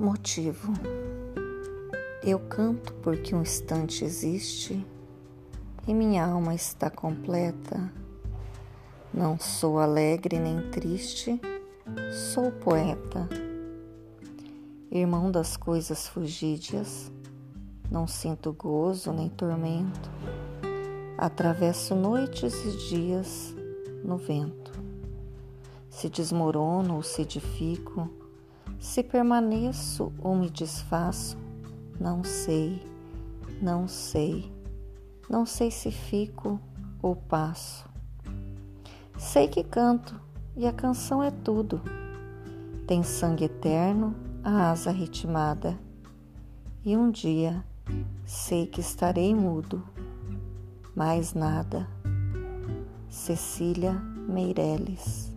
motivo. Eu canto porque um instante existe e minha alma está completa. Não sou alegre nem triste, sou poeta. Irmão das coisas fugídias, não sinto gozo nem tormento. Atravesso noites e dias no vento. Se desmorono ou se edifico, se permaneço ou me desfaço, não sei, não sei, não sei se fico ou passo. Sei que canto e a canção é tudo. Tem sangue eterno, a asa ritmada. E um dia sei que estarei mudo, mais nada. Cecília Meireles